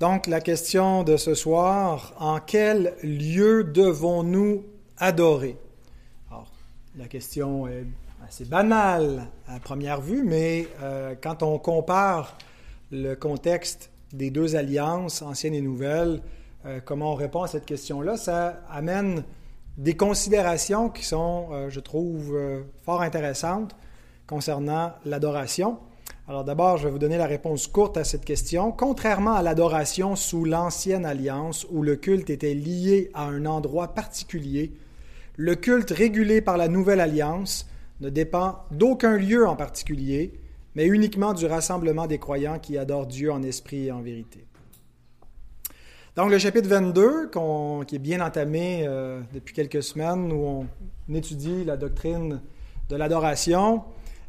Donc la question de ce soir, en quel lieu devons-nous adorer? Alors, la question est assez banale à première vue, mais euh, quand on compare le contexte des deux alliances, anciennes et nouvelles, euh, comment on répond à cette question-là, ça amène des considérations qui sont, euh, je trouve, fort intéressantes concernant l'adoration. Alors d'abord, je vais vous donner la réponse courte à cette question. Contrairement à l'adoration sous l'ancienne alliance, où le culte était lié à un endroit particulier, le culte régulé par la nouvelle alliance ne dépend d'aucun lieu en particulier, mais uniquement du rassemblement des croyants qui adorent Dieu en esprit et en vérité. Donc le chapitre 22, qui est bien entamé euh, depuis quelques semaines, où on étudie la doctrine de l'adoration,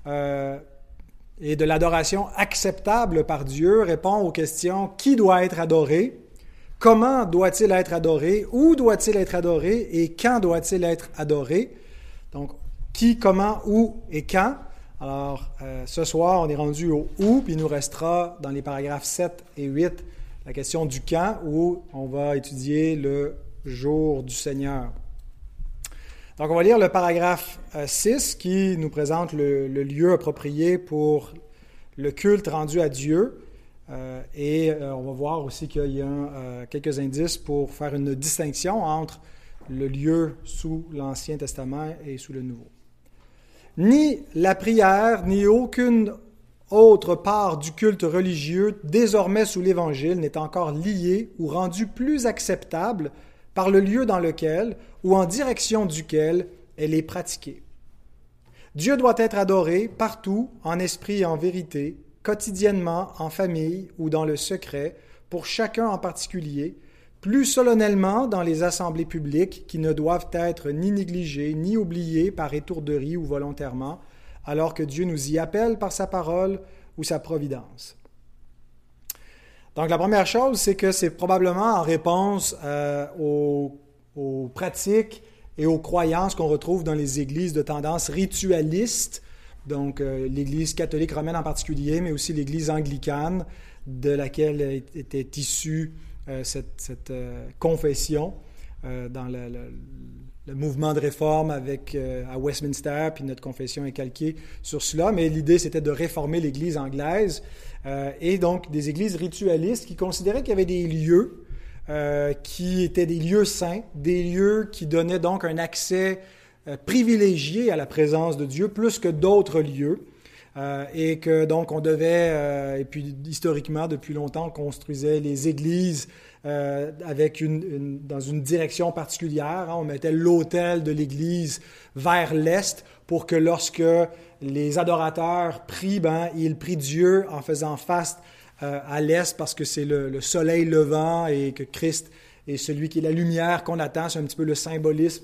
euh, et de l'adoration acceptable par Dieu, répond aux questions qui doit être adoré, comment doit-il être adoré, où doit-il être adoré? Et quand doit-il être adoré? Donc, qui, comment, où et quand? Alors, euh, ce soir, on est rendu au où, puis il nous restera dans les paragraphes 7 et 8 la question du quand, où on va étudier le jour du Seigneur. Donc, on va lire le paragraphe 6 euh, qui nous présente le, lieu approprié pour le culte rendu à Dieu. Euh, et on va voir aussi qu'il y a quelques indices pour faire une distinction entre le lieu sous l'Ancien Testament et sous le Nouveau. Ni la prière, ni aucune autre part du culte religieux, désormais sous l'Évangile, n'est encore liée ou rendue plus acceptable par le lieu dans lequel ou en direction duquel elle est pratiquée. Dieu doit être adoré partout, en esprit et en vérité, quotidiennement, en famille ou dans le secret, pour chacun en particulier, plus solennellement dans les assemblées publiques qui ne doivent être ni négligées ni oubliées par étourderie ou volontairement, alors que Dieu nous y appelle par sa parole ou sa providence. Donc la première chose, c'est que c'est probablement en réponse euh, aux, pratiques et aux croyances qu'on retrouve dans les églises de tendance ritualiste, donc euh, l'Église catholique romaine en particulier, mais aussi l'Église anglicane, de laquelle était issue euh, cette, euh, confession dans le, mouvement de réforme avec, à Westminster, puis notre confession est calquée sur cela, mais l'idée c'était de réformer l'Église anglaise et donc des églises ritualistes qui considéraient qu'il y avait des lieux qui étaient des lieux saints, des lieux qui donnaient donc un accès privilégié à la présence de Dieu plus que d'autres lieux. Euh, et que donc on devait, euh, et puis historiquement, depuis longtemps, on construisait les églises euh, avec une, dans une direction particulière. Hein. On mettait l'autel de l'église vers l'est pour que lorsque les adorateurs prient, ben, ils prient Dieu en faisant face à l'est parce que c'est le, soleil levant et que Christ est celui qui est la lumière qu'on attend. C'est un petit peu le symbolisme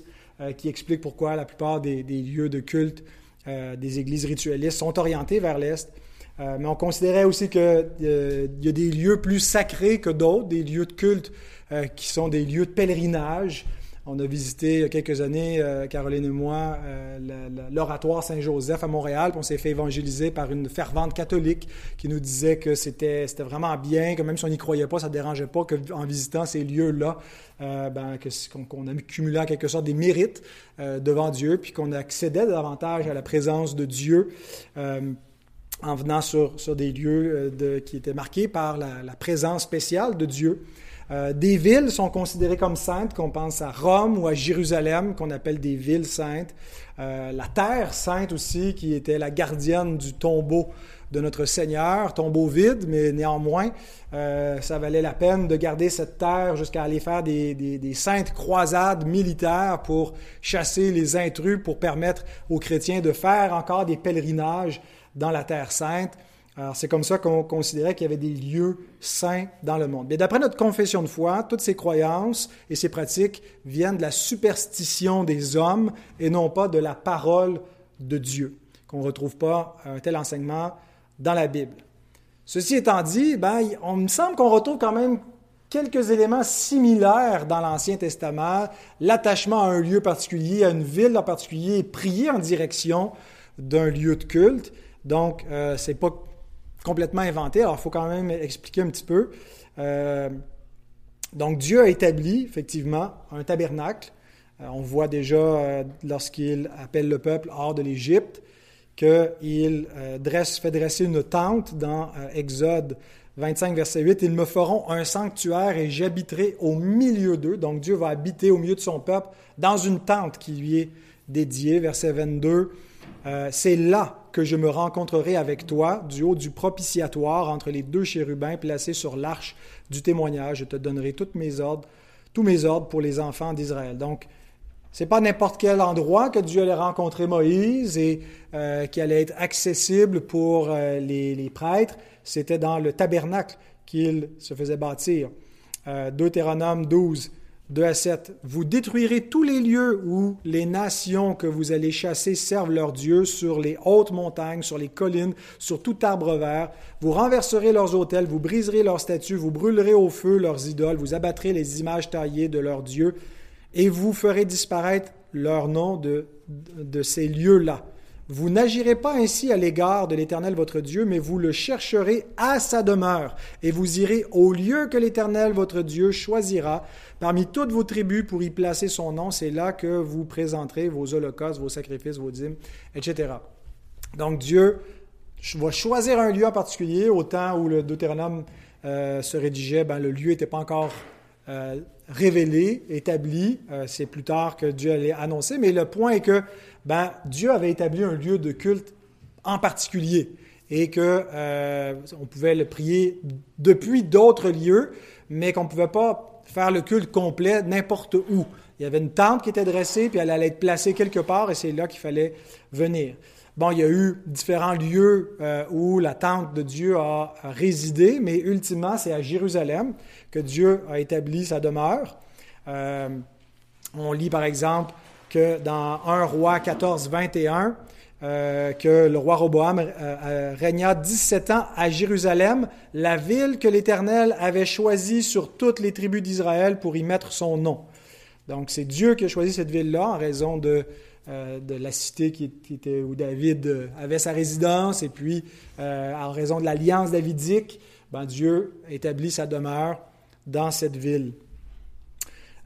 qui explique pourquoi la plupart des, des lieux de culte euh, des églises ritualistes sont orientées vers l'Est. Euh, mais on considérait aussi qu'il euh, y a des lieux plus sacrés que d'autres, des lieux de culte qui sont des lieux de pèlerinage. On a visité il y a quelques années, Caroline et moi, l'oratoire Saint-Joseph à Montréal, on s'est fait évangéliser par une fervente catholique qui nous disait que c'était vraiment bien, que même si on n'y croyait pas, ça ne dérangeait pas qu'en visitant ces lieux-là, euh, ben, qu'on a cumulé en quelque sorte des mérites euh, devant Dieu, puis qu'on accédait davantage à la présence de Dieu euh, en venant sur, des lieux qui étaient marqués par la présence spéciale de Dieu. Des villes sont considérées comme saintes, qu'on pense à Rome ou à Jérusalem, qu'on appelle des villes saintes. la terre sainte aussi, qui était la gardienne du tombeau de notre Seigneur, tombeau vide, mais néanmoins, euh, ça valait la peine de garder cette terre jusqu'à aller faire des, des, saintes croisades militaires pour chasser les intrus, pour permettre aux chrétiens de faire encore des pèlerinages dans la terre sainte. Alors, c'est comme ça qu'on considérait qu'il y avait des lieux saints dans le monde. D'après notre confession de foi, toutes ces croyances et ces pratiques viennent de la superstition des hommes et non pas de la parole de Dieu, qu'on ne retrouve pas un tel enseignement dans la Bible. Ceci étant dit, ben, on me semble qu'on retrouve quand même quelques éléments similaires dans l'Ancien Testament, l'attachement à un lieu particulier, à une ville en particulier, prier en direction d'un lieu de culte. Donc, euh, ce n'est pas complètement inventé. Alors, il faut quand même expliquer un petit peu. Euh, donc, Dieu a établi, effectivement, un tabernacle. Euh, on voit déjà euh, lorsqu'il appelle le peuple hors de l'Égypte qu'il fait dresser une tente dans Exode 25, verset 8. Ils me feront un sanctuaire et j'habiterai au milieu d'eux. Donc, Dieu va habiter au milieu de son peuple dans une tente qui lui est dédiée. Verset 22. C'est là que je me rencontrerai avec toi du haut du propitiatoire entre les deux chérubins placés sur l'arche du témoignage. Je te donnerai tous mes ordres, tous mes ordres pour les enfants d'Israël. Donc, c'est pas n'importe quel endroit que Dieu allait rencontrer Moïse et euh, qui allait être accessible pour euh, les, prêtres. C'était dans le tabernacle qu'il se faisait bâtir. Euh, Deutéronome 12, 2 à 7. Vous détruirez tous les lieux où les nations que vous allez chasser servent leur Dieu sur les hautes montagnes, sur les collines, sur tout arbre vert. Vous renverserez leurs autels, vous briserez leurs statues, vous brûlerez au feu leurs idoles, vous abattrez les images taillées de leurs dieux et vous ferez disparaître leur nom de, de ces lieux-là. Vous n'agirez pas ainsi à l'égard de l'Éternel votre Dieu, mais vous le chercherez à sa demeure, et vous irez au lieu que l'Éternel votre Dieu choisira parmi toutes vos tribus pour y placer son nom. C'est là que vous présenterez vos holocaustes, vos sacrifices, vos dîmes, etc. Donc Dieu va choisir un lieu en particulier. Au temps où le Deutéronome euh, se rédigeait, ben, le lieu n'était pas encore euh, révélé, établi. Euh, c'est plus tard que Dieu allait annoncer. Mais le point est que ben, Dieu avait établi un lieu de culte en particulier et que euh, on pouvait le prier depuis d'autres lieux, mais qu'on ne pouvait pas faire le culte complet n'importe où. Il y avait une tente qui était dressée, puis elle allait être placée quelque part, et c'est là qu'il fallait venir. Bon, il y a eu différents lieux euh, où la tente de Dieu a, résidé, mais ultimement, c'est à Jérusalem Dieu a établi sa demeure. Euh, on lit par exemple que dans 1 roi 14, 21, euh, que le roi Roboam euh, régna 17 ans à Jérusalem, la ville que l'Éternel avait choisie sur toutes les tribus d'Israël pour y mettre son nom. Donc c'est Dieu qui a choisi cette ville-là en raison de, de la cité était, où David avait sa résidence et puis en raison de l'alliance davidique, ben, Dieu établit sa demeure dans cette ville.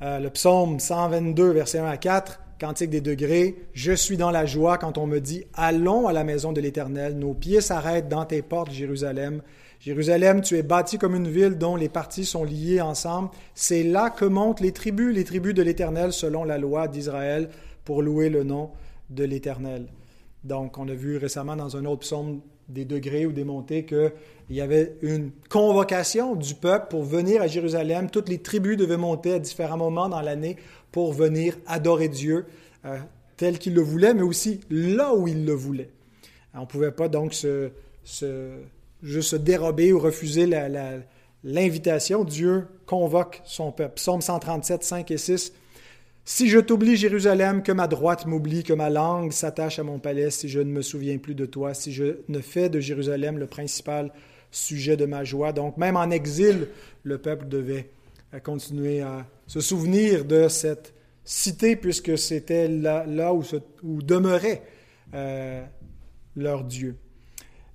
le psaume 122, verset 1 à 4, Cantique des degrés, je suis dans la joie quand on me dit, allons à la maison de l'Éternel, nos pieds s'arrêtent dans tes portes, Jérusalem. Jérusalem, tu es bâti comme une ville dont les parties sont liées ensemble. C'est là que montent les tribus, les tribus de l'Éternel selon la loi d'Israël pour louer le nom de l'Éternel. Donc, on a vu récemment dans un autre psaume des degrés ou des montées qu'il y avait une convocation du peuple pour venir à Jérusalem. Toutes les tribus devaient monter à différents moments dans l'année pour venir adorer Dieu euh, tel qu'il le voulait, mais aussi là où il le voulait. On ne pouvait pas donc se, juste se dérober ou refuser l'invitation. Dieu convoque son peuple. Psaume 137, 5 et 6. Si je t'oublie, Jérusalem, que ma droite m'oublie, que ma langue s'attache à mon palais, si je ne me souviens plus de toi, si je ne fais de Jérusalem le principal sujet de ma joie. Donc même en exil, le peuple devait continuer à se souvenir de cette cité, puisque c'était là, où, demeurait euh, leur Dieu.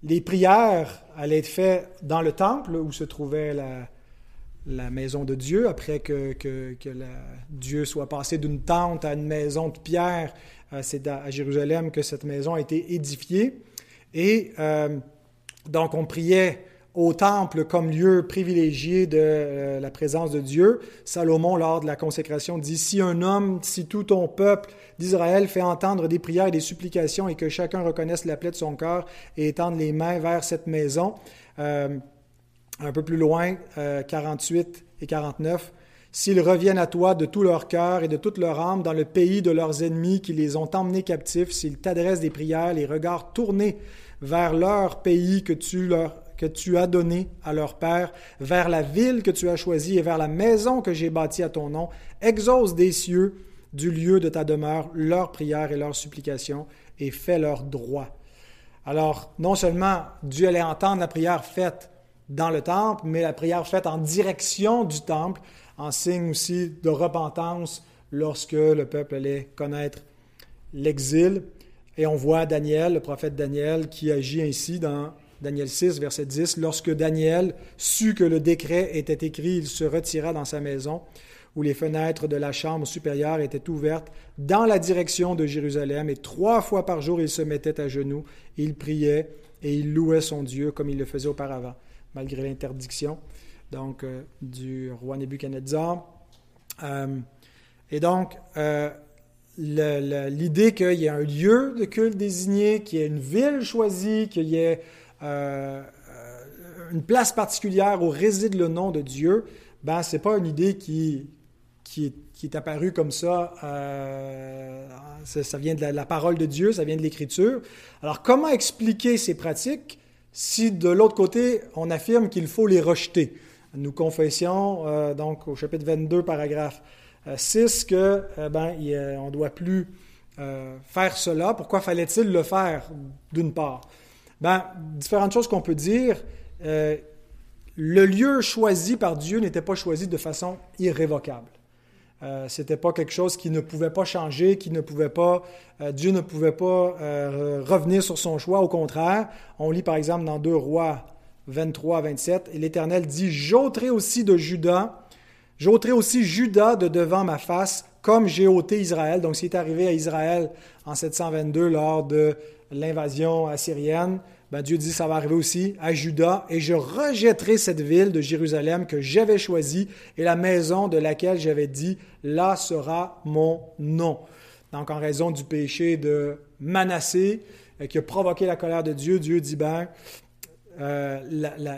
Les prières allaient être faites dans le temple où se trouvait la, la maison de Dieu, après que, que, Dieu soit passé d'une tente à une maison de pierre. Euh, c'est à, Jérusalem que cette maison a été édifiée. Et euh, donc on priait au temple comme lieu privilégié de euh, la présence de Dieu. Salomon, lors de la consécration, dit, si un homme, si tout ton peuple d'Israël fait entendre des prières et des supplications et que chacun reconnaisse la plaie de son cœur et étende les mains vers cette maison, un peu plus loin, 48 euh, et 49, S'ils reviennent à toi de tout leur cœur et de toute leur âme dans le pays de leurs ennemis qui les ont emmenés captifs, s'ils t'adressent des prières, les regards tournés vers leur pays que tu leur que tu as donné à leur père, vers la ville que tu as choisie et vers la maison que j'ai bâtie à ton nom, exauce des cieux du lieu de ta demeure leurs prières et leurs supplications et fais leur droit. Alors, non seulement Dieu allait entendre la prière faite dans le temple, mais la prière faite en direction du temple, en signe aussi de repentance lorsque le peuple allait connaître l'exil. Et on voit Daniel, le prophète Daniel, qui agit ainsi dans Daniel 6, verset 10, lorsque Daniel sut que le décret était écrit, il se retira dans sa maison, où les fenêtres de la chambre supérieure étaient ouvertes dans la direction de Jérusalem, et trois fois par jour il se mettait à genoux, il priait et il louait son Dieu comme il le faisait auparavant, malgré l'interdiction donc euh, du roi Nebuchadnezzar. Euh, et donc, euh, l'idée qu'il y ait un lieu de culte désigné, qu'il y ait une ville choisie, qu'il y ait une place particulière où réside le nom de Dieu, ben, ce n'est pas une idée qui, qui, est, apparue comme ça. ça. vient de la, parole de Dieu, ça vient de l'Écriture. Alors, comment expliquer ces pratiques? Si de l'autre côté, on affirme qu'il faut les rejeter? Nous confessions, donc au chapitre 22, paragraphe 6 que euh, ben, on ne doit plus euh, faire cela. Pourquoi fallait-il le faire, d'une part? Ben, différentes choses qu'on peut dire. Euh, le lieu choisi par Dieu n'était pas choisi de façon irrévocable. Euh, C'était pas quelque chose qui ne pouvait pas changer, qui ne pouvait pas, Dieu ne pouvait pas revenir sur son choix. Au contraire, on lit par exemple dans 2 Rois 23 27, et l'Éternel dit J'ôterai aussi de Judas J'ôterai aussi Judas de devant ma face, comme j'ai ôté Israël. Donc, c'est arrivé à Israël en 722 lors de l'invasion assyrienne. Ben, Dieu dit ça va arriver aussi à Judas, et je rejetterai cette ville de Jérusalem que j'avais choisie et la maison de laquelle j'avais dit, là sera mon nom. Donc, en raison du péché de Manassé, euh, qui a provoqué la colère de Dieu, Dieu dit, ben, euh,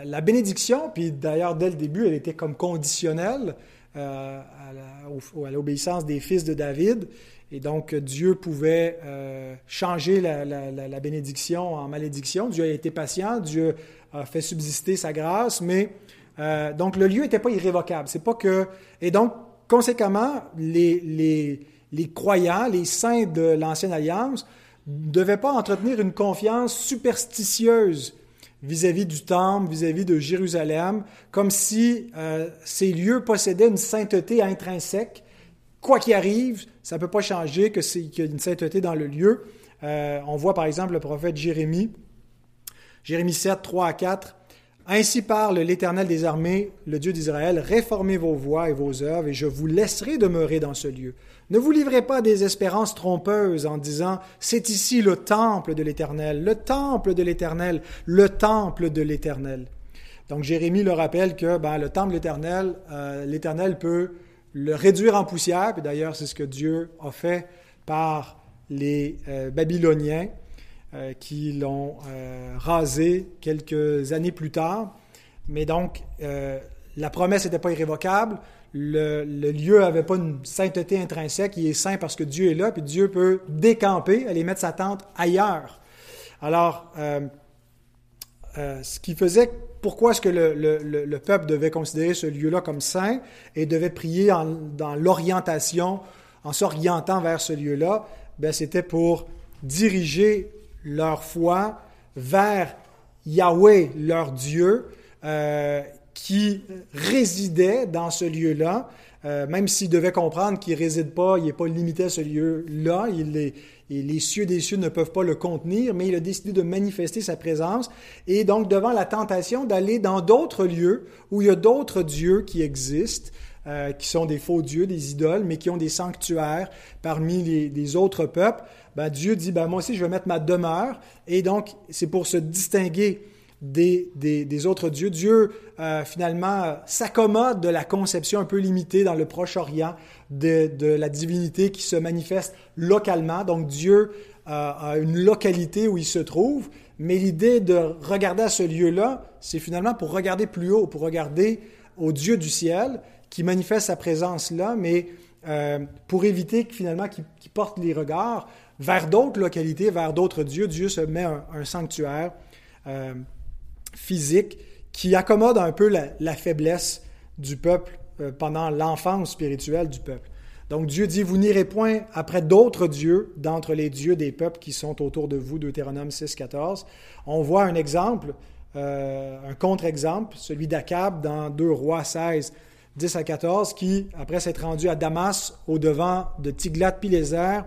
la, bénédiction, puis d'ailleurs dès le début, elle était comme conditionnelle euh, à l'obéissance des fils de David. Et donc Dieu pouvait euh, changer la, bénédiction en malédiction. Dieu a été patient, Dieu a fait subsister sa grâce, mais donc le lieu n'était pas irrévocable. C'est pas que et donc conséquemment les croyants, les saints de l'ancienne alliance, ne devaient pas entretenir une confiance superstitieuse vis-à-vis du temple, vis-à-vis de Jérusalem, comme si euh, ces lieux possédaient une sainteté intrinsèque. Quoi qu'il arrive, ça ne peut pas changer que qu'il y a une sainteté dans le lieu. Euh, on voit par exemple le prophète Jérémie, Jérémie 7, 3 à 4. Ainsi parle l'Éternel des armées, le Dieu d'Israël, réformez vos voies et vos œuvres, et je vous laisserai demeurer dans ce lieu. Ne vous livrez pas des espérances trompeuses en disant C'est ici le temple de l'Éternel, le temple de l'Éternel, le temple de l'Éternel. Donc Jérémie le rappelle que ben, le temple de l'Éternel, euh, l'Éternel peut le réduire en poussière, et d'ailleurs c'est ce que Dieu a fait par les euh, Babyloniens euh, qui l'ont rasé quelques années plus tard. Mais donc la promesse n'était pas irrévocable le, lieu n'avait pas une sainteté intrinsèque, il est saint parce que Dieu est là, puis Dieu peut décamper, aller mettre sa tente ailleurs. Alors, euh, euh, ce qui faisait, pourquoi est-ce que le, peuple devait considérer ce lieu-là comme saint et devait prier dans l'orientation, en s'orientant vers ce lieu-là, ben, c'était pour diriger leur foi vers Yahweh, leur Dieu, euh, qui résidait dans ce lieu-là, euh, même s'il devait comprendre qu'il ne réside pas, il n'est pas limité à ce lieu-là, il les cieux des cieux ne peuvent pas le contenir, mais il a décidé de manifester sa présence et donc devant la tentation d'aller dans d'autres lieux où il y a d'autres dieux qui existent, euh, qui sont des faux dieux, des idoles, mais qui ont des sanctuaires parmi les, autres peuples, ben, Dieu dit, ben, moi aussi je vais mettre ma demeure et donc c'est pour se distinguer des, autres dieux. Dieu, euh, finalement, s'accommode de la conception un peu limitée dans le Proche-Orient de, de, la divinité qui se manifeste localement. Donc Dieu euh, a une localité où il se trouve, mais l'idée de regarder à ce lieu-là, c'est finalement pour regarder plus haut, pour regarder au Dieu du ciel qui manifeste sa présence là, mais euh, pour éviter finalement qu'il porte les regards vers d'autres localités, vers d'autres dieux. Dieu se met un sanctuaire physique qui accommode un peu la, faiblesse du peuple euh, pendant l'enfance spirituelle du peuple. Donc Dieu dit, vous n'irez point après d'autres dieux d'entre les dieux des peuples qui sont autour de vous, Deutéronome 6, 14. On voit un exemple, euh, un contre-exemple, celui d'Akab dans 2 Rois 16, 10 à 14, qui, après s'être rendu à Damas, au devant de Tiglat-Pileser,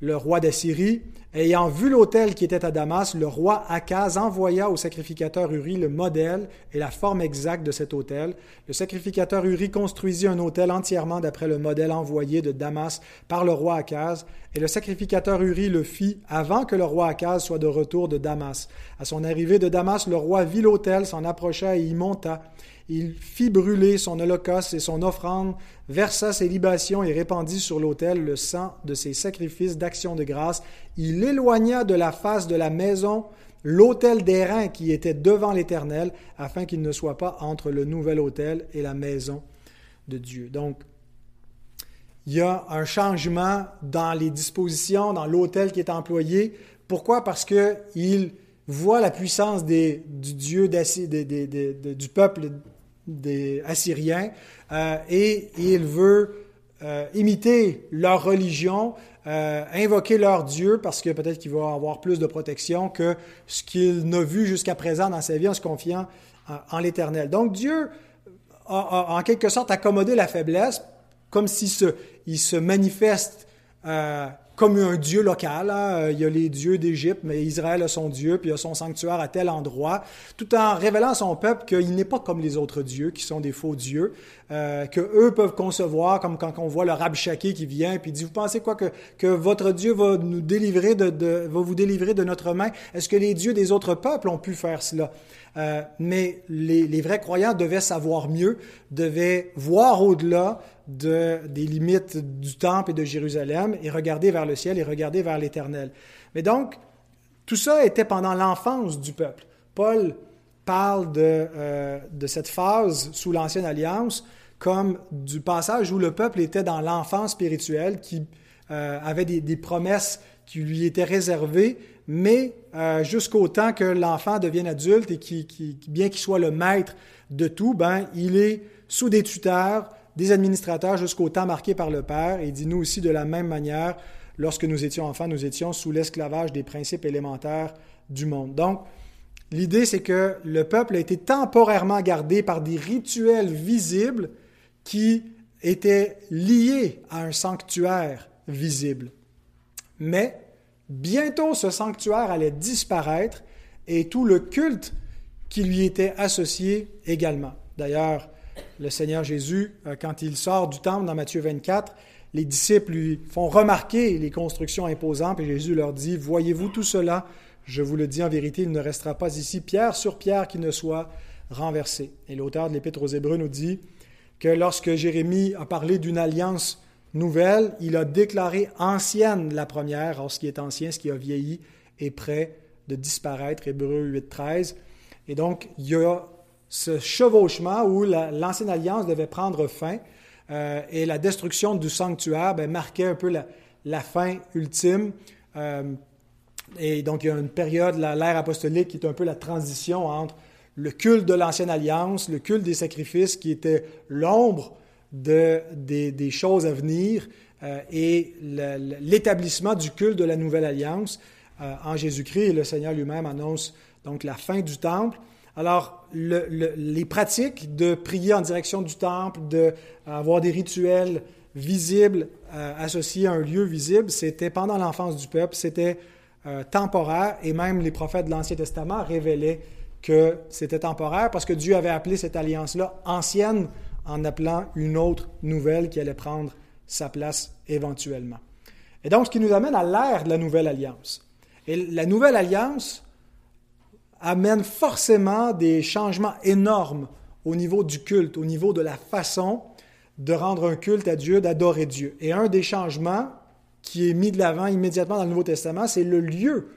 le roi d'Assyrie, ayant vu l'autel qui était à Damas, le roi Akaz envoya au sacrificateur Uri le modèle et la forme exacte de cet autel. Le sacrificateur Uri construisit un autel entièrement d'après le modèle envoyé de Damas par le roi Akaz, et le sacrificateur Uri le fit avant que le roi Akaz soit de retour de Damas. À son arrivée de Damas, le roi vit l'autel, s'en approcha et y monta. Il fit brûler son holocauste et son offrande, versa ses libations et répandit sur l'autel le sang de ses sacrifices d'action de grâce. Il éloigna de la face de la maison l'autel d'airain qui était devant l'Éternel, afin qu'il ne soit pas entre le nouvel autel et la maison de Dieu. Donc, il y a un changement dans les dispositions, dans l'autel qui est employé. Pourquoi? Parce qu'il voit la puissance du Dieu du peuple des Assyriens euh, et il veut euh, imiter leur religion, euh, invoquer leur Dieu parce que peut-être qu'il va avoir plus de protection que ce qu'il n'a vu jusqu'à présent dans sa vie en se confiant en, l'Éternel. Donc Dieu a, en quelque sorte accommodé la faiblesse comme s'il se, se manifeste comme un dieu local. Hein. Il y a les dieux d'Égypte, mais Israël a son dieu, puis il a son sanctuaire à tel endroit, tout en révélant à son peuple qu'il n'est pas comme les autres dieux, qui sont des faux dieux, euh, que eux peuvent concevoir, comme quand on voit le Rabshakeh qui vient, puis dit, vous pensez quoi, que, que votre Dieu va nous délivrer de, de, va vous délivrer de notre main? Est-ce que les dieux des autres peuples ont pu faire cela? Euh, mais les, les, vrais croyants devaient savoir mieux, devaient voir au-delà de, des limites du temple et de Jérusalem et regarder vers le ciel et regarder vers l'Éternel. Mais donc, tout ça était pendant l'enfance du peuple. Paul parle de, euh, de cette phase sous l'Ancienne Alliance comme du passage où le peuple était dans l'enfance spirituelle, qui euh, avait des, des, promesses qui lui étaient réservées, mais euh, jusqu'au temps que l'enfant devienne adulte et qui, bien qu'il soit le maître de tout, ben, il est sous des tuteurs, des administrateurs jusqu'au temps marqué par le Père. Et dit, nous aussi, de la même manière, lorsque nous étions enfants, nous étions sous l'esclavage des principes élémentaires du monde. Donc, l'idée, c'est que le peuple a été temporairement gardé par des rituels visibles qui étaient liés à un sanctuaire visible. Mais bientôt, ce sanctuaire allait disparaître et tout le culte qui lui était associé également. D'ailleurs, le Seigneur Jésus, euh, quand il sort du temple dans Matthieu 24, les disciples lui font remarquer les constructions imposantes et Jésus leur dit, Voyez-vous tout cela? Je vous le dis en vérité, il ne restera pas ici pierre sur pierre qui ne soit renversé. Et l'auteur de l'Épître aux Hébreux nous dit que lorsque Jérémie a parlé d'une alliance nouvelle, il a déclaré ancienne la première, or ce qui est ancien, ce qui a vieilli, est prêt de disparaître, Hébreux 8, 13. Et donc, il y a ce chevauchement où l'ancienne alliance devait prendre fin euh, et la destruction du sanctuaire ben, marquait un peu la, fin ultime. Euh, et donc, il y a une période, l'ère apostolique, qui est un peu la transition entre le culte de l'ancienne alliance, le culte des sacrifices, qui était l'ombre de, des, choses à venir, euh, et l'établissement du culte de la nouvelle alliance en Jésus-Christ. Et le Seigneur lui-même annonce donc la fin du temple. Alors, les pratiques de prier en direction du temple, d'avoir des rituels visibles euh, associés à un lieu visible, c'était pendant l'enfance du peuple, c'était euh, temporaire, et même les prophètes de l'Ancien Testament révélaient que c'était temporaire parce que Dieu avait appelé cette alliance-là ancienne en appelant une autre nouvelle qui allait prendre sa place éventuellement. Et donc, ce qui nous amène à l'ère de la nouvelle alliance. Et la nouvelle alliance, amène forcément des changements énormes au niveau du culte, au niveau de la façon de rendre un culte à Dieu, d'adorer Dieu. Et un des changements qui est mis de l'avant immédiatement dans le Nouveau Testament, c'est le lieu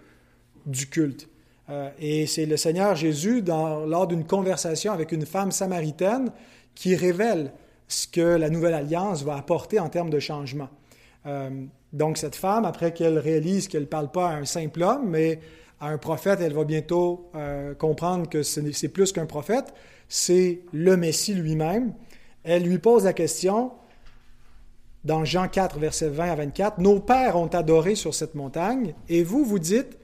du culte. Euh, et c'est le Seigneur Jésus, dans, lors d'une conversation avec une femme samaritaine, qui révèle ce que la nouvelle alliance va apporter en termes de changement. Euh, donc cette femme, après qu'elle réalise qu'elle ne parle pas à un simple homme, mais à un prophète, elle va bientôt euh, comprendre que c'est plus qu'un prophète, c'est le Messie lui-même. Elle lui pose la question dans Jean 4, versets 20 à 24, Nos pères ont adoré sur cette montagne, et vous, vous dites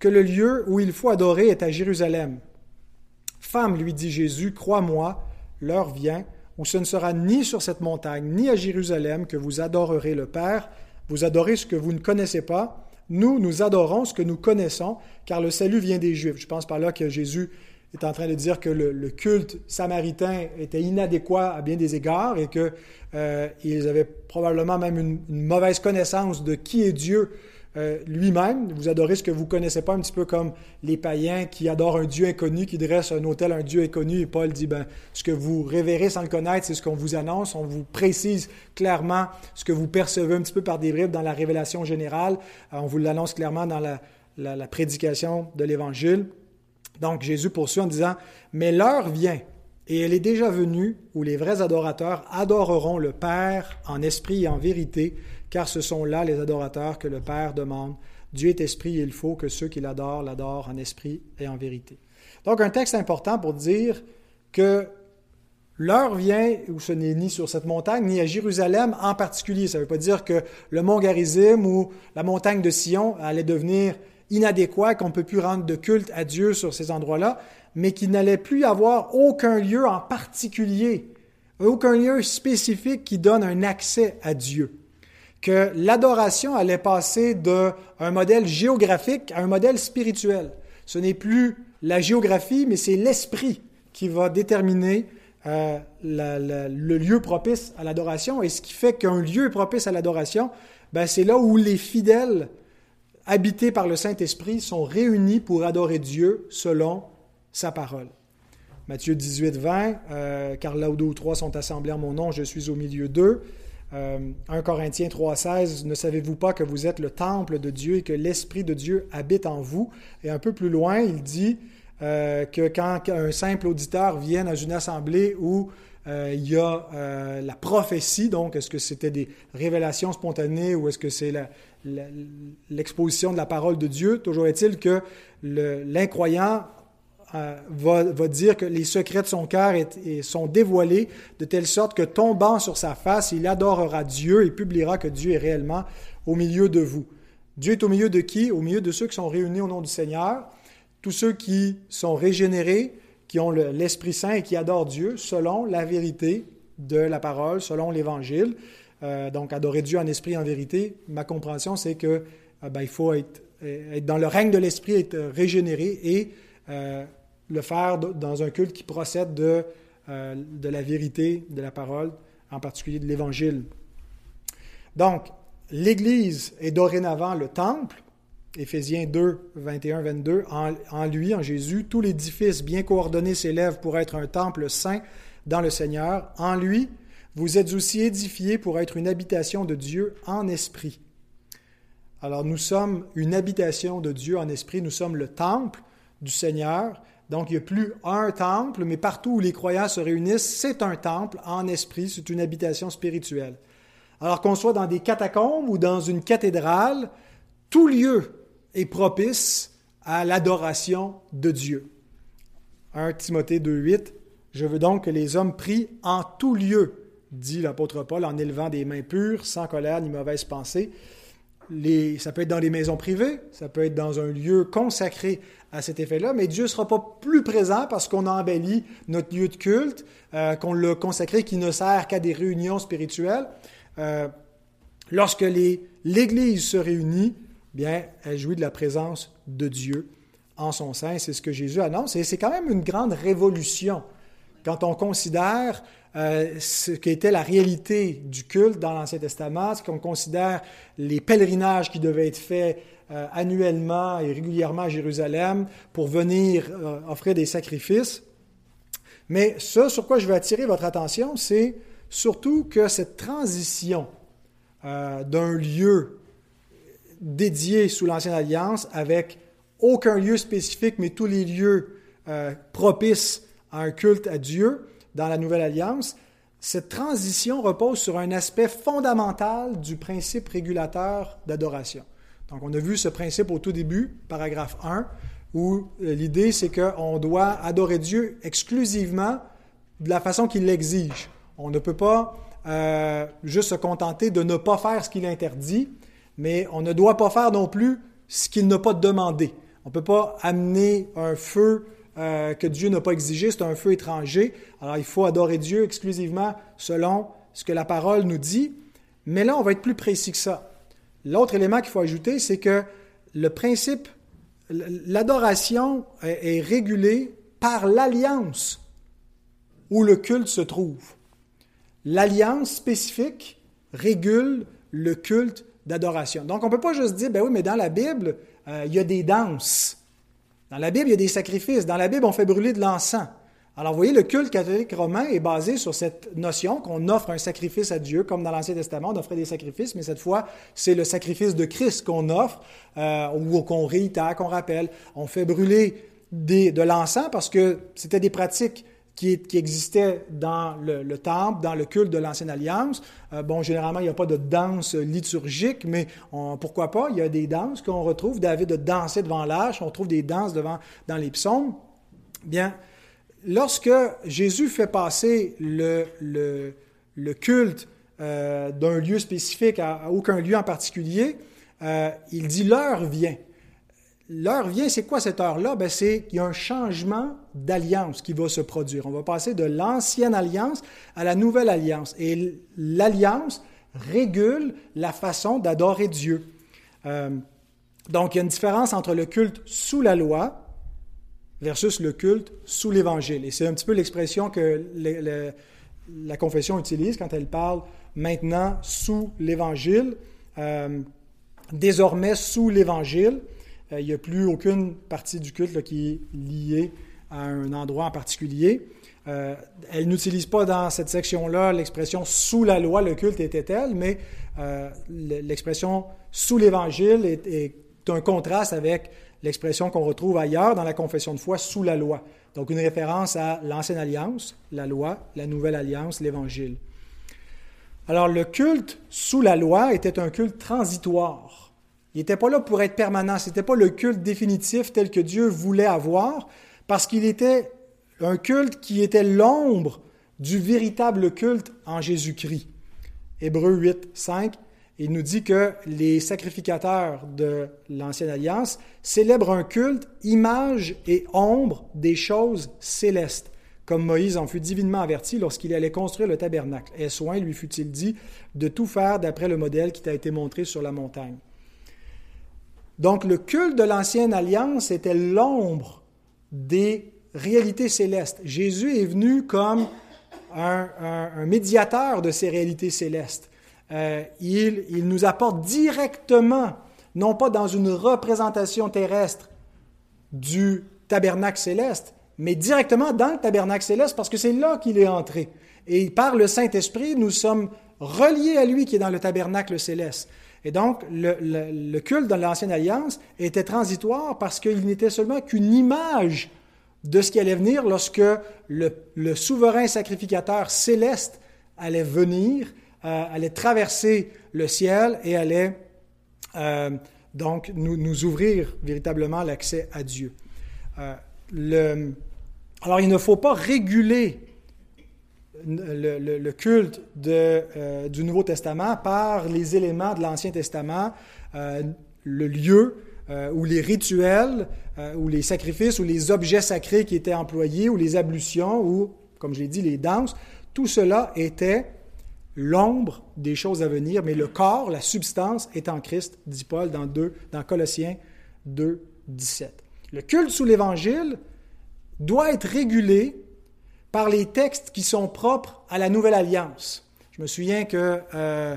que le lieu où il faut adorer est à Jérusalem. Femme, lui dit Jésus, crois-moi, l'heure vient où ce ne sera ni sur cette montagne, ni à Jérusalem que vous adorerez le Père, Vous adorez ce que vous ne connaissez pas. Nous, nous adorons ce que nous connaissons, car le salut vient des Juifs. Je pense par là que Jésus est en train de dire que le, culte samaritain était inadéquat à bien des égards et qu'ils euh, avaient probablement même une, mauvaise connaissance de qui est Dieu euh, lui-même. Vous adorez ce que vous connaissez pas, un petit peu comme les païens qui adorent un Dieu inconnu, qui dressent un hôtel un Dieu inconnu. Et Paul dit, ben, ce que vous révérez sans le connaître, c'est ce qu'on vous annonce. On vous précise clairement ce que vous percevez un petit peu par des bribes dans la révélation générale. Euh, on vous l'annonce clairement dans la prédication de l'Évangile. Donc Jésus poursuit en disant, Mais l'heure vient, et elle est déjà venue, où les vrais adorateurs adoreront le Père en esprit et en vérité, car ce sont là les adorateurs que le Père demande. Dieu est esprit et il faut que ceux qui l'adorent l'adorent en esprit et en vérité. Donc un texte important pour dire que l'heure vient où ce n'est ni sur cette montagne, ni à Jérusalem en particulier. Ça ne veut pas dire que le mont Garizim ou la montagne de Sion allait devenir inadéquat, qu'on ne peut plus rendre de culte à Dieu sur ces endroits-là, mais qu'il n'allait plus avoir aucun lieu en particulier, aucun lieu spécifique qui donne un accès à Dieu. Que l'adoration allait passer d'un modèle géographique à un modèle spirituel. Ce n'est plus la géographie, mais c'est l'esprit qui va déterminer euh, le lieu propice à l'adoration. Et ce qui fait qu'un lieu propice à l'adoration, ben, c'est là où les fidèles habités par le Saint-Esprit, sont réunis pour adorer Dieu selon sa parole. Matthieu 18, 20, euh, car là où deux ou trois sont assemblés en mon nom, je suis au milieu d'eux. 1 euh, Corinthiens 3, 16, ne savez-vous pas que vous êtes le temple de Dieu et que l'Esprit de Dieu habite en vous? Et un peu plus loin, il dit euh, que quand un simple auditeur vient dans une assemblée où il y a la prophétie, donc est-ce que c'était des révélations spontanées ou est-ce que c'est l'exposition de la parole de Dieu. Toujours est-il que l'incroyant euh, va, dire que les secrets de son cœur sont dévoilés de telle sorte que tombant sur sa face, il adorera Dieu et publiera que Dieu est réellement au milieu de vous. Dieu est au milieu de qui? Au milieu de ceux qui sont réunis au nom du Seigneur, tous ceux qui sont régénérés, qui ont l'Esprit Saint et qui adorent Dieu selon la vérité de la parole, selon l'Évangile. Euh, donc, adorer Dieu en esprit en vérité, ma compréhension, c'est que euh, ben, faut être, dans le règne de l'esprit, être régénéré et le faire dans un culte qui procède de, de la vérité, de la parole, en particulier de l'Évangile. Donc, l'Église est dorénavant le temple. Éphésiens 2, 21, 22. En, en lui, en Jésus, tout l'édifice bien coordonné s'élève pour être un temple saint dans le Seigneur. En lui, vous êtes aussi édifiés pour être une habitation de Dieu en esprit. Alors nous sommes une habitation de Dieu en esprit, nous sommes le temple du Seigneur. Donc il n'y a plus un temple, mais partout où les croyants se réunissent, c'est un temple en esprit, c'est une habitation spirituelle. Alors qu'on soit dans des catacombes ou dans une cathédrale, tout lieu est propice à l'adoration de Dieu. 1 Timothée 2.8 Je veux donc que les hommes prient en tout lieu dit l'apôtre Paul, en élevant des mains pures, sans colère ni mauvaise pensée. Ça peut être dans les maisons privées, ça peut être dans un lieu consacré à cet effet-là, mais Dieu ne sera pas plus présent parce qu'on a embelli notre lieu de culte, euh, qu'on l'a consacré, qui ne sert qu'à des réunions spirituelles. Euh, lorsque l'Église se réunit, bien, elle jouit de la présence de Dieu en son sein. C'est ce que Jésus annonce. Et c'est quand même une grande révolution quand on considère euh, ce qu'était la réalité du culte dans l'Ancien Testament, ce qu'on considère les pèlerinages qui devaient être faits euh, annuellement et régulièrement à Jérusalem pour venir euh, offrir des sacrifices. Mais ce sur quoi je veux attirer votre attention, c'est surtout que cette transition d'un lieu dédié sous l'Ancienne Alliance avec aucun lieu spécifique, mais tous les lieux propices à un culte à Dieu, dans la Nouvelle Alliance, cette transition repose sur un aspect fondamental du principe régulateur d'adoration. Donc, on a vu ce principe au tout début, paragraphe 1, où euh, l'idée, c'est qu'on doit adorer Dieu exclusivement de la façon qu'il l'exige. On ne peut pas euh, juste se contenter de ne pas faire ce qu'il interdit, mais on ne doit pas faire non plus ce qu'il n'a pas demandé. On ne peut pas amener un feu euh, que Dieu n'a pas exigé, c'est un feu étranger. Alors il faut adorer Dieu exclusivement selon ce que la parole nous dit. Mais là, on va être plus précis que ça. l'autre élément qu'il faut ajouter, c'est que le principe, l'adoration est, régulée par l'alliance où le culte se trouve. L'alliance spécifique régule le culte d'adoration. Donc, on ne peut pas juste dire, ben oui, mais dans la Bible, euh, il y a des danses. Dans la Bible, il y a des sacrifices. Dans la Bible, on fait brûler de l'encens. Alors, vous voyez, le culte catholique romain est basé sur cette notion qu'on offre un sacrifice à Dieu, comme dans l'Ancien Testament, on offrait des sacrifices, mais cette fois, c'est le sacrifice de Christ qu'on offre, euh, ou qu'on réitère, qu'on rappelle. On fait brûler de l'encens parce que c'était des pratiques qui, existaient dans le, temple, dans le culte de l'Ancienne Alliance. Euh, bon, généralement, il n'y a pas de danse liturgique, mais pourquoi pas? Il y a des danses qu'on retrouve. David de danser devant l'arche, on trouve des danses devant, dans les psaumes. Bien, lorsque Jésus fait passer le, le, culte euh, d'un lieu spécifique à, aucun lieu en particulier, euh, il dit l'heure vient. L'heure vient, c'est quoi cette heure-là? Ben, c'est qu'il y a un changement d'alliance qui va se produire. On va passer de l'ancienne alliance à la nouvelle alliance. Et l'alliance régule la façon d'adorer Dieu. Euh, donc, il y a une différence entre le culte sous la loi versus le culte sous l'Évangile. Et c'est un petit peu l'expression que la confession utilise quand elle parle maintenant sous l'Évangile, euh, désormais sous l'Évangile. Euh, il n'y a plus aucune partie du culte qui est liée à un endroit en particulier. Euh, elle n'utilise pas dans cette section-là l'expression sous la loi, le culte était tel, mais euh, l'expression sous l'Évangile est, est, un contraste avec l'expression qu'on retrouve ailleurs dans la confession de foi sous la loi. Donc une référence à l'ancienne alliance, la loi, la nouvelle alliance, l'Évangile. Alors le culte sous la loi était un culte transitoire. Il n'était pas là pour être permanent. Ce n'était pas le culte définitif tel que Dieu voulait avoir, parce qu'il était un culte qui était l'ombre du véritable culte en Jésus-Christ. Hébreu 8, 5, il nous dit que les sacrificateurs de l'Ancienne Alliance célèbrent un culte, image et ombre des choses célestes, comme Moïse en fut divinement averti lorsqu'il allait construire le tabernacle. Et soin lui fut-il dit de tout faire d'après le modèle qui t'a été montré sur la montagne? Donc le culte de l'ancienne alliance était l'ombre des réalités célestes. Jésus est venu comme un, médiateur de ces réalités célestes. Euh, il, il nous apporte directement, non pas dans une représentation terrestre du tabernacle céleste, mais directement dans le tabernacle céleste parce que c'est là qu'il est entré. Et par le Saint-Esprit, nous sommes reliés à lui qui est dans le tabernacle céleste. Et donc, le, culte dans l'Ancienne Alliance était transitoire parce qu'il n'était seulement qu'une image de ce qui allait venir lorsque le, souverain sacrificateur céleste allait venir, euh, allait traverser le ciel et allait euh, donc nous, ouvrir véritablement l'accès à Dieu. Euh, alors, il ne faut pas réguler le, culte euh, du Nouveau Testament par les éléments de l'Ancien Testament, euh, le lieu euh, ou les rituels ou les sacrifices ou les objets sacrés qui étaient employés ou les ablutions ou, comme je l'ai dit, les danses. Tout cela était l'ombre des choses à venir, mais le corps, la substance est en Christ, dit Paul dans, 2, dans Colossiens 2, 17. Le culte sous l'Évangile doit être régulé par les textes qui sont propres à la Nouvelle Alliance. Je me souviens que euh,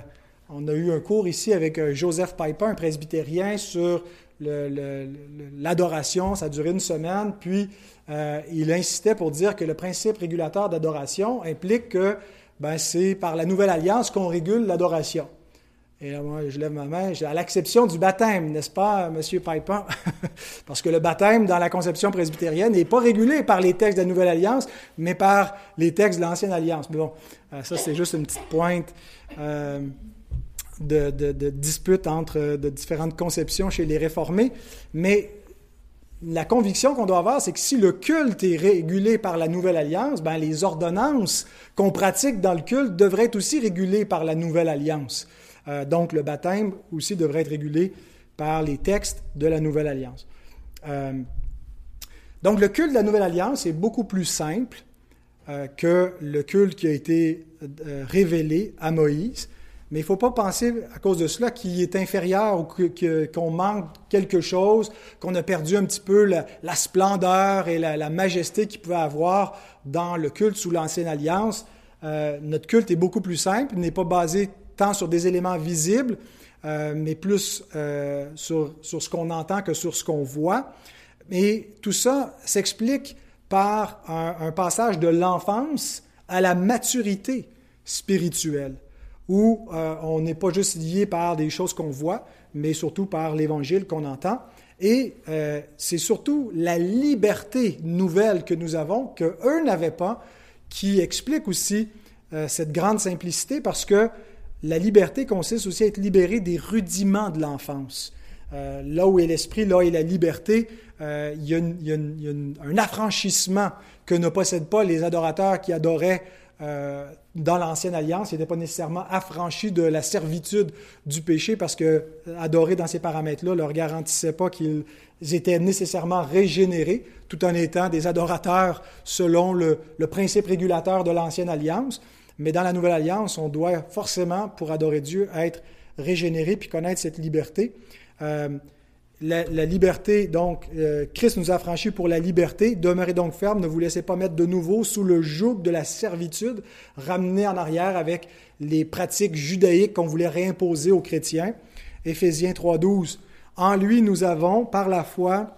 on a eu un cours ici avec euh, Joseph Piper, un presbytérien, sur l'adoration. Ça a duré une semaine. Puis, euh, il insistait pour dire que le principe régulateur d'adoration implique que ben, c'est par la Nouvelle Alliance qu'on régule l'adoration. Et là, moi, je lève ma main, à l'exception du baptême, n'est-ce pas, M. Piper? Parce que le baptême, dans la conception presbytérienne, n'est pas régulé par les textes de la Nouvelle Alliance, mais par les textes de l'Ancienne Alliance. Mais bon, euh, ça, c'est juste une petite pointe euh, de, dispute entre de différentes conceptions chez les réformés. Mais la conviction qu'on doit avoir, c'est que si le culte est régulé par la Nouvelle Alliance, ben les ordonnances qu'on pratique dans le culte devraient être aussi régulées par la Nouvelle Alliance. Euh, donc, le baptême aussi devrait être régulé par les textes de la Nouvelle Alliance. Euh, donc, le culte de la Nouvelle Alliance est beaucoup plus simple euh, que le culte qui a été révélé à Moïse. Mais il ne faut pas penser à cause de cela qu'il est inférieur ou qu'on manque quelque chose, qu'on a perdu un petit peu la, splendeur et la, majesté qu'il pouvait avoir dans le culte sous l'Ancienne Alliance. Notre culte est beaucoup plus simple, n'est pas basé tant sur des éléments visibles, euh, mais plus euh, sur, ce qu'on entend que sur ce qu'on voit. Et tout ça s'explique par un, passage de l'enfance à la maturité spirituelle où euh, on n'est pas juste lié par des choses qu'on voit, mais surtout par l'Évangile qu'on entend. Et c'est surtout la liberté nouvelle que nous avons, qu'eux n'avaient pas, qui explique aussi cette grande simplicité, parce que la liberté consiste aussi à être libéré des rudiments de l'enfance. là où est l'esprit, là est la liberté, il y a, un affranchissement que ne possèdent pas les adorateurs qui adoraient euh, dans l'ancienne alliance, ils n'étaient pas nécessairement affranchis de la servitude du péché parce que euh, adorer dans ces paramètres-là leur garantissait pas qu'ils étaient nécessairement régénérés tout en étant des adorateurs selon le, principe régulateur de l'ancienne alliance. Mais dans la nouvelle alliance, on doit forcément, pour adorer Dieu, être régénéré puis connaître cette liberté. Euh, la, liberté, donc, euh, Christ nous a franchis pour la liberté. Demeurez donc ferme, ne vous laissez pas mettre de nouveau sous le joug de la servitude, ramené en arrière avec les pratiques judaïques qu'on voulait réimposer aux chrétiens. Éphésiens 3.12. En lui, nous avons, par la foi,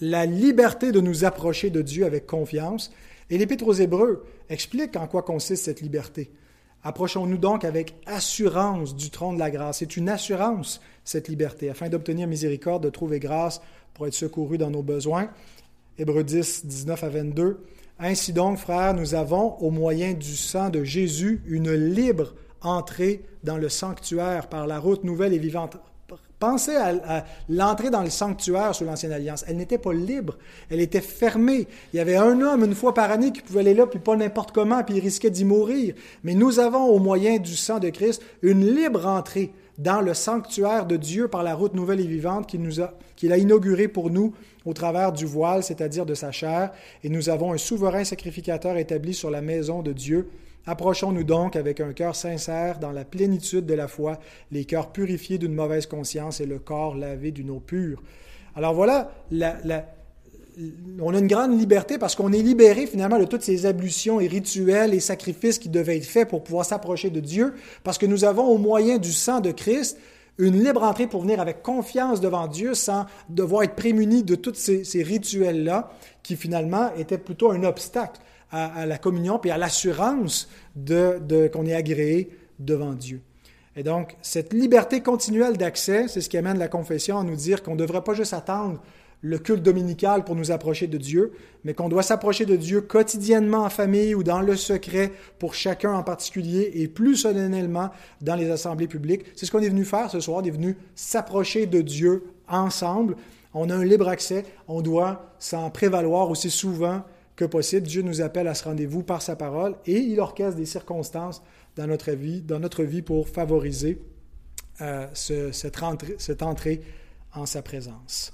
la liberté de nous approcher de Dieu avec confiance. Et l'Épître aux Hébreux explique en quoi consiste cette liberté. Approchons-nous donc avec assurance du trône de la grâce. C'est une assurance, cette liberté, afin d'obtenir miséricorde, de trouver grâce pour être secouru dans nos besoins. Hébreux 10, 19 à 22. Ainsi donc, frères, nous avons, au moyen du sang de Jésus, une libre entrée dans le sanctuaire par la route nouvelle et vivante Pensez à, l'entrée dans le sanctuaire sous l'Ancienne Alliance. Elle n'était pas libre, elle était fermée. Il y avait un homme une fois par année qui pouvait aller là, puis pas n'importe comment, puis il risquait d'y mourir. Mais nous avons, au moyen du sang de Christ, une libre entrée dans le sanctuaire de Dieu par la route nouvelle et vivante qu'il, nous a, qu'il a inaugurée pour nous au travers du voile, c'est-à-dire de sa chair. Et nous avons un souverain sacrificateur établi sur la maison de Dieu Approchons-nous donc avec un cœur sincère dans la plénitude de la foi, les cœurs purifiés d'une mauvaise conscience et le corps lavé d'une eau pure. Alors voilà, on a une grande liberté parce qu'on est libéré finalement de toutes ces ablutions et rituels et sacrifices qui devaient être faits pour pouvoir s'approcher de Dieu, parce que nous avons au moyen du sang de Christ une libre entrée pour venir avec confiance devant Dieu sans devoir être prémuni de tous ces, ces rituels-là qui finalement étaient plutôt un obstacle à, la communion puis à l'assurance de, de qu'on est agréé devant Dieu. Et donc, cette liberté continuelle d'accès, c'est ce qui amène la confession à nous dire qu'on ne devrait pas juste attendre le culte dominical pour nous approcher de Dieu, mais qu'on doit s'approcher de Dieu quotidiennement en famille ou dans le secret pour chacun en particulier et plus solennellement dans les assemblées publiques. C'est ce qu'on est venu faire ce soir, on est venu s'approcher de Dieu ensemble. On a un libre accès, on doit s'en prévaloir aussi souvent que possible. Dieu nous appelle à ce rendez-vous par sa parole et il orchestre des circonstances dans notre vie, dans notre vie pour favoriser euh, cette, cette entrée en sa présence.